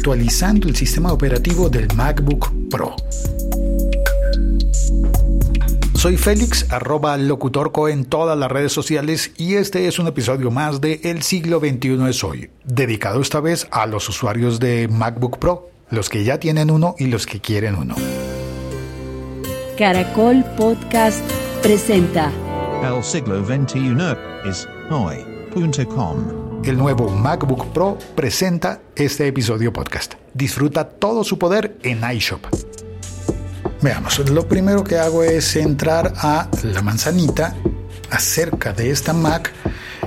actualizando el sistema operativo del MacBook Pro. Soy Félix, arroba locutorco en todas las redes sociales y este es un episodio más de El siglo XXI es hoy, dedicado esta vez a los usuarios de MacBook Pro, los que ya tienen uno y los que quieren uno. Caracol Podcast presenta El siglo XXI es El nuevo MacBook Pro presenta este episodio podcast. Disfruta todo su poder en iShop. Veamos, lo primero que hago es entrar a la manzanita acerca de esta Mac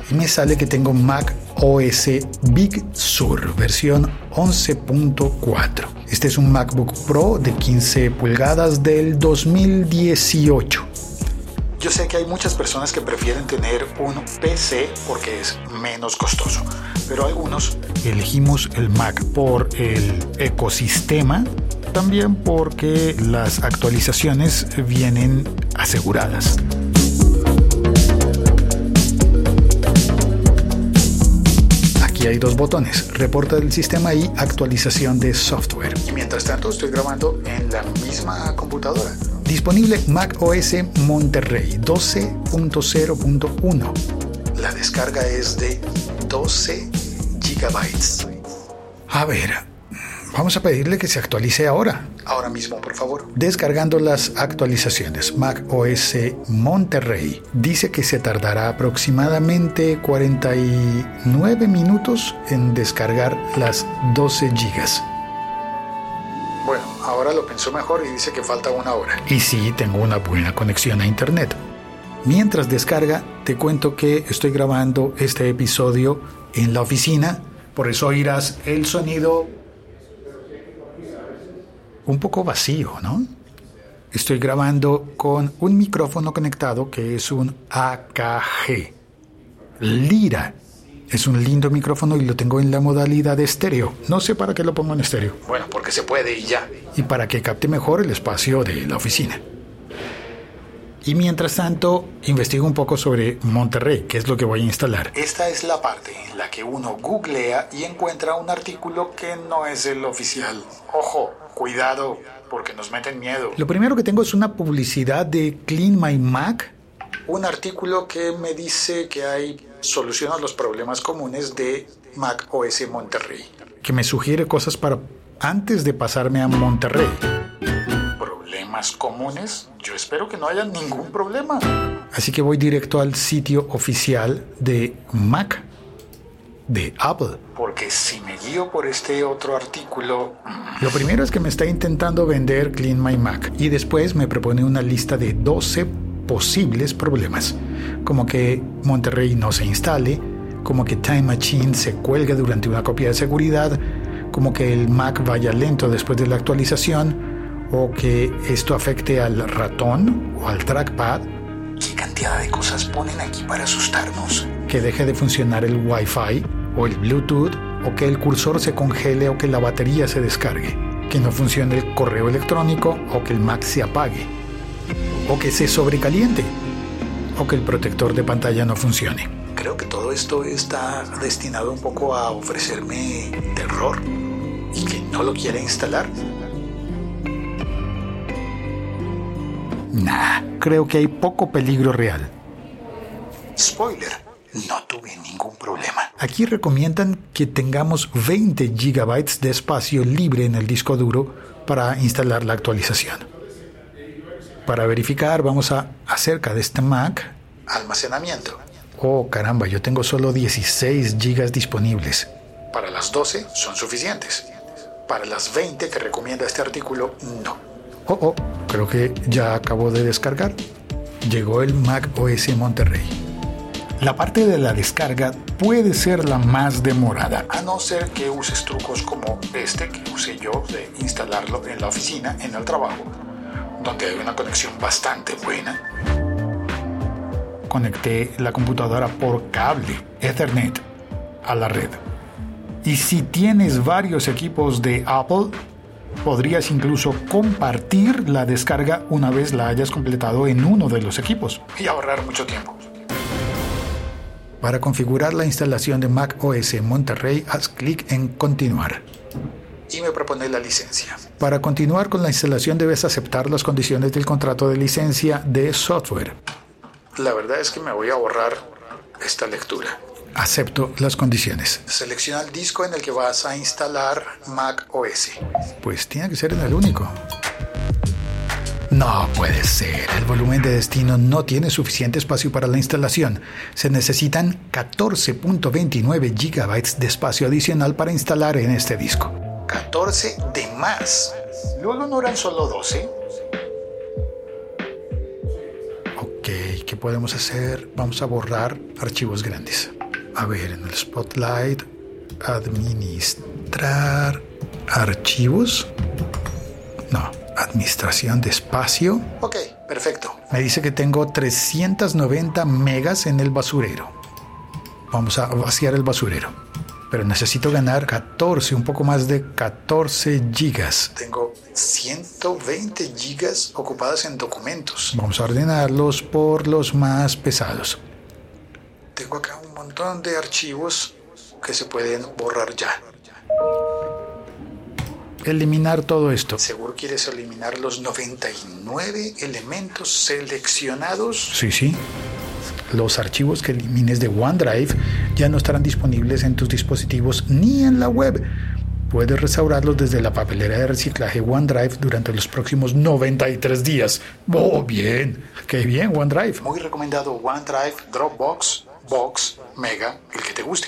y me sale que tengo Mac OS Big Sur versión 11.4. Este es un MacBook Pro de 15 pulgadas del 2018. Yo sé que hay muchas personas que prefieren tener un PC porque es menos costoso, pero algunos elegimos el Mac por el ecosistema también porque las actualizaciones vienen aseguradas. Aquí hay dos botones, reporta del sistema y actualización de software. Y mientras tanto estoy grabando en la misma computadora. Disponible Mac OS Monterrey 12.0.1. La descarga es de 12 gigabytes. A ver, Vamos a pedirle que se actualice ahora. Ahora mismo, por favor. Descargando las actualizaciones. Mac OS Monterrey. Dice que se tardará aproximadamente 49 minutos en descargar las 12 gigas. Bueno, ahora lo pensó mejor y dice que falta una hora. Y sí, tengo una buena conexión a internet. Mientras descarga, te cuento que estoy grabando este episodio en la oficina, por eso oirás el sonido un poco vacío, ¿no? Estoy grabando con un micrófono conectado que es un AKG. Lira. Es un lindo micrófono y lo tengo en la modalidad de estéreo. No sé para qué lo pongo en estéreo. Bueno, porque se puede y ya. Y para que capte mejor el espacio de la oficina. Y mientras tanto, investigo un poco sobre Monterrey, que es lo que voy a instalar. Esta es la parte en la que uno googlea y encuentra un artículo que no es el oficial. Ojo, cuidado, porque nos meten miedo. Lo primero que tengo es una publicidad de Clean My Mac, un artículo que me dice que hay soluciones a los problemas comunes de Mac OS Monterrey, que me sugiere cosas para antes de pasarme a Monterrey. ¿Problemas comunes? Yo espero que no haya ningún problema. Así que voy directo al sitio oficial de Mac de Apple. Porque si me guío por este otro artículo... Lo primero es que me está intentando vender Clean My Mac y después me propone una lista de 12 posibles problemas, como que Monterrey no se instale, como que Time Machine se cuelgue durante una copia de seguridad, como que el Mac vaya lento después de la actualización, o que esto afecte al ratón o al trackpad. ¿Qué cantidad de cosas ponen aquí para asustarnos? Que deje de funcionar el Wi-Fi o el Bluetooth, o que el cursor se congele o que la batería se descargue, que no funcione el correo electrónico o que el Mac se apague, o que se sobrecaliente, o que el protector de pantalla no funcione. Creo que todo esto está destinado un poco a ofrecerme terror y que no lo quiere instalar. Nah, creo que hay poco peligro real. Spoiler, no tuve ningún problema. Aquí recomiendan que tengamos 20 GB de espacio libre en el disco duro para instalar la actualización. Para verificar, vamos a acerca de este Mac, almacenamiento. Oh, caramba, yo tengo solo 16 GB disponibles. Para las 12 son suficientes. Para las 20 que recomienda este artículo, no. Oh, oh, creo que ya acabó de descargar. Llegó el Mac OS Monterrey. La parte de la descarga puede ser la más demorada, a no ser que uses trucos como este que usé yo de instalarlo en la oficina, en el trabajo, donde hay una conexión bastante buena. Conecté la computadora por cable Ethernet a la red. Y si tienes varios equipos de Apple, Podrías incluso compartir la descarga una vez la hayas completado en uno de los equipos y ahorrar mucho tiempo. Para configurar la instalación de Mac OS Monterrey, haz clic en Continuar. Y me propone la licencia. Para continuar con la instalación debes aceptar las condiciones del contrato de licencia de software. La verdad es que me voy a borrar esta lectura. Acepto las condiciones. Selecciona el disco en el que vas a instalar Mac OS. Pues tiene que ser en el único. No puede ser. El volumen de destino no tiene suficiente espacio para la instalación. Se necesitan 14.29 GB de espacio adicional para instalar en este disco. 14 de más. Luego no eran solo 12. Ok, ¿qué podemos hacer? Vamos a borrar archivos grandes. A ver, en el Spotlight, administrar archivos. No, administración de espacio. Ok, perfecto. Me dice que tengo 390 megas en el basurero. Vamos a vaciar el basurero. Pero necesito ganar 14, un poco más de 14 gigas. Tengo 120 gigas ocupadas en documentos. Vamos a ordenarlos por los más pesados. Tengo acá un montón de archivos que se pueden borrar ya eliminar todo esto. ¿Seguro quieres eliminar los 99 elementos seleccionados? Sí, sí. Los archivos que elimines de OneDrive ya no estarán disponibles en tus dispositivos ni en la web. Puedes restaurarlos desde la papelera de reciclaje OneDrive durante los próximos 93 días. ¡Oh, bien! ¡Qué bien, OneDrive! Muy recomendado OneDrive, Dropbox, Box, Mega, el que te guste.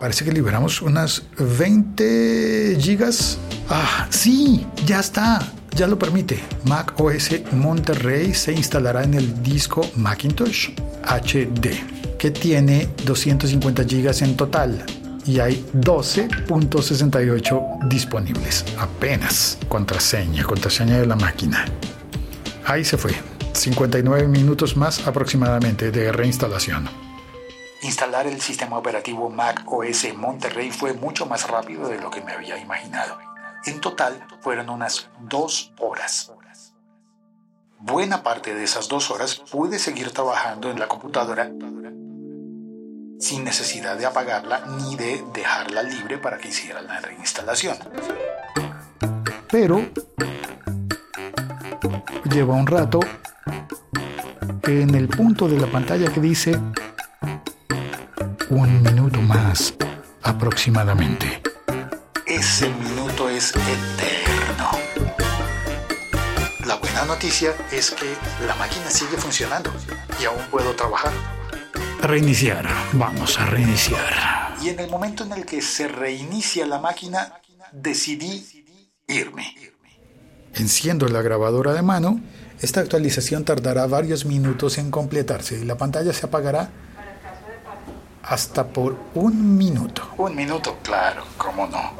Parece que liberamos unas 20 gigas. Ah, sí, ya está. Ya lo permite. Mac OS Monterrey se instalará en el disco Macintosh HD, que tiene 250 gigas en total y hay 12.68 disponibles. Apenas. Contraseña, contraseña de la máquina. Ahí se fue. 59 minutos más aproximadamente de reinstalación. Instalar el sistema operativo Mac OS Monterrey fue mucho más rápido de lo que me había imaginado. En total fueron unas dos horas. Buena parte de esas dos horas pude seguir trabajando en la computadora sin necesidad de apagarla ni de dejarla libre para que hiciera la reinstalación. Pero lleva un rato en el punto de la pantalla que dice un minuto más aproximadamente. Ese minuto es eterno. La buena noticia es que la máquina sigue funcionando y aún puedo trabajar. Reiniciar, vamos a reiniciar. Y en el momento en el que se reinicia la máquina, decidí irme. Enciendo la grabadora de mano. Esta actualización tardará varios minutos en completarse y la pantalla se apagará hasta por un minuto. Un minuto, claro, cómo no.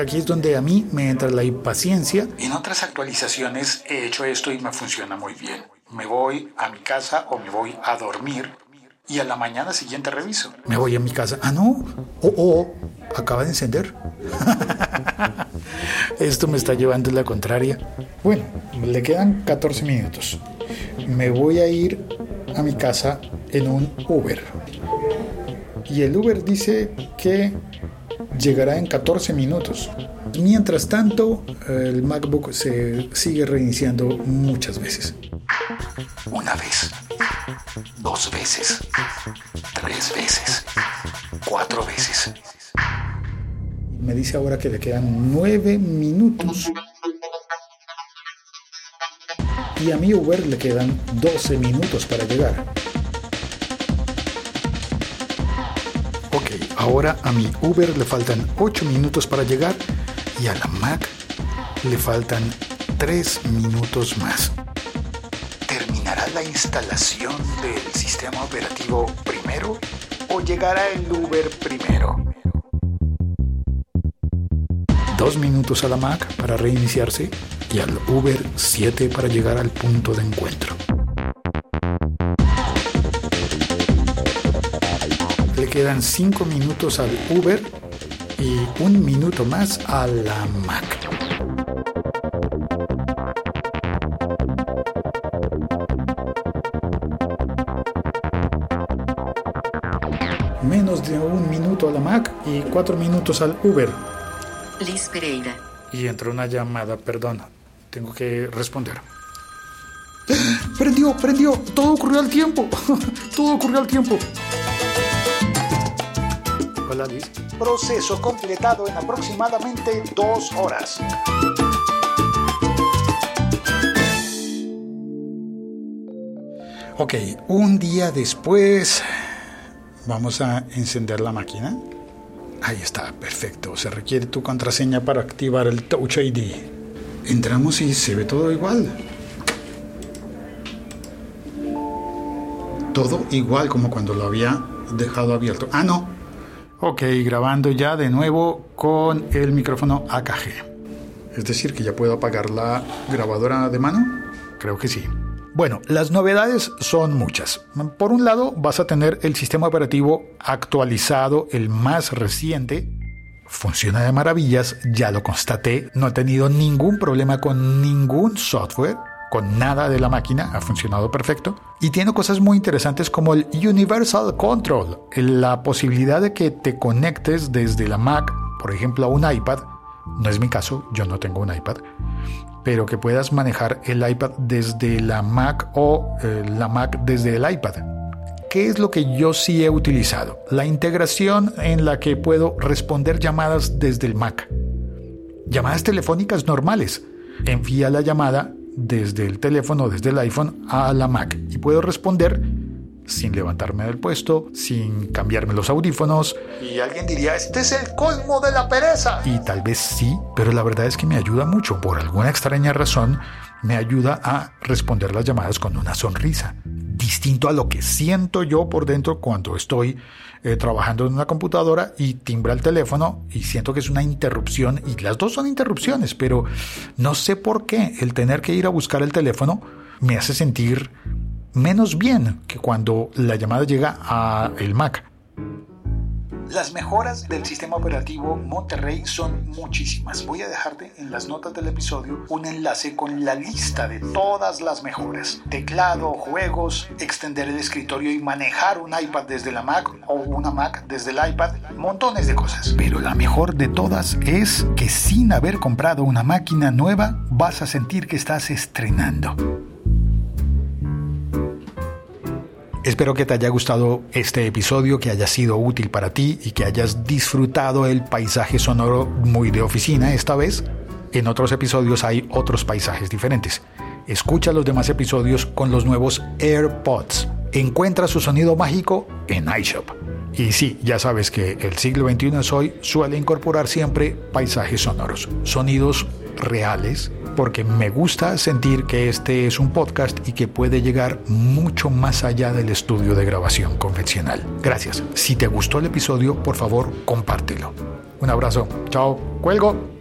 Aquí es donde a mí me entra la impaciencia. En otras actualizaciones he hecho esto y me funciona muy bien. Me voy a mi casa o me voy a dormir y a la mañana siguiente reviso. Me voy a mi casa. Ah, no. Oh, oh, acaba de encender. Esto me está llevando la contraria. Bueno, le quedan 14 minutos. Me voy a ir a mi casa en un Uber. Y el Uber dice que llegará en 14 minutos. Mientras tanto, el MacBook se sigue reiniciando muchas veces. Una vez, dos veces, tres veces, cuatro veces. Me dice ahora que le quedan nueve minutos. Y a mi Uber le quedan 12 minutos para llegar. Ahora a mi Uber le faltan 8 minutos para llegar y a la Mac le faltan 3 minutos más. ¿Terminará la instalación del sistema operativo primero o llegará el Uber primero? Dos minutos a la Mac para reiniciarse y al Uber 7 para llegar al punto de encuentro. Quedan 5 minutos al Uber y un minuto más a la Mac. Menos de un minuto a la Mac y 4 minutos al Uber. Liz Pereira. Y entró una llamada, perdón. Tengo que responder. Prendió, prendió. Todo ocurrió al tiempo. Todo ocurrió al tiempo. Proceso completado en aproximadamente dos horas. Ok, un día después vamos a encender la máquina. Ahí está, perfecto. Se requiere tu contraseña para activar el Touch ID. Entramos y se ve todo igual. Todo igual como cuando lo había dejado abierto. Ah, no. Ok, grabando ya de nuevo con el micrófono AKG. Es decir, que ya puedo apagar la grabadora de mano. Creo que sí. Bueno, las novedades son muchas. Por un lado, vas a tener el sistema operativo actualizado, el más reciente. Funciona de maravillas, ya lo constaté. No he tenido ningún problema con ningún software, con nada de la máquina, ha funcionado perfecto. Y tiene cosas muy interesantes como el Universal Control, la posibilidad de que te conectes desde la Mac, por ejemplo, a un iPad. No es mi caso, yo no tengo un iPad pero que puedas manejar el iPad desde la Mac o eh, la Mac desde el iPad. ¿Qué es lo que yo sí he utilizado? La integración en la que puedo responder llamadas desde el Mac. Llamadas telefónicas normales. Envía la llamada desde el teléfono, desde el iPhone a la Mac y puedo responder sin levantarme del puesto, sin cambiarme los audífonos. Y alguien diría, este es el colmo de la pereza. Y tal vez sí, pero la verdad es que me ayuda mucho. Por alguna extraña razón, me ayuda a responder las llamadas con una sonrisa. Distinto a lo que siento yo por dentro cuando estoy eh, trabajando en una computadora y timbra el teléfono y siento que es una interrupción. Y las dos son interrupciones, pero no sé por qué el tener que ir a buscar el teléfono me hace sentir menos bien que cuando la llamada llega a el Mac. Las mejoras del sistema operativo Monterrey son muchísimas. Voy a dejarte en las notas del episodio un enlace con la lista de todas las mejoras. Teclado, juegos, extender el escritorio y manejar un iPad desde la Mac o una Mac desde el iPad, montones de cosas. Pero la mejor de todas es que sin haber comprado una máquina nueva vas a sentir que estás estrenando. Espero que te haya gustado este episodio, que haya sido útil para ti y que hayas disfrutado el paisaje sonoro muy de oficina esta vez. En otros episodios hay otros paisajes diferentes. Escucha los demás episodios con los nuevos AirPods. Encuentra su sonido mágico en iShop. Y sí, ya sabes que el siglo XXI es hoy suele incorporar siempre paisajes sonoros, sonidos reales porque me gusta sentir que este es un podcast y que puede llegar mucho más allá del estudio de grabación convencional. Gracias. Si te gustó el episodio, por favor, compártelo. Un abrazo. Chao. Cuelgo.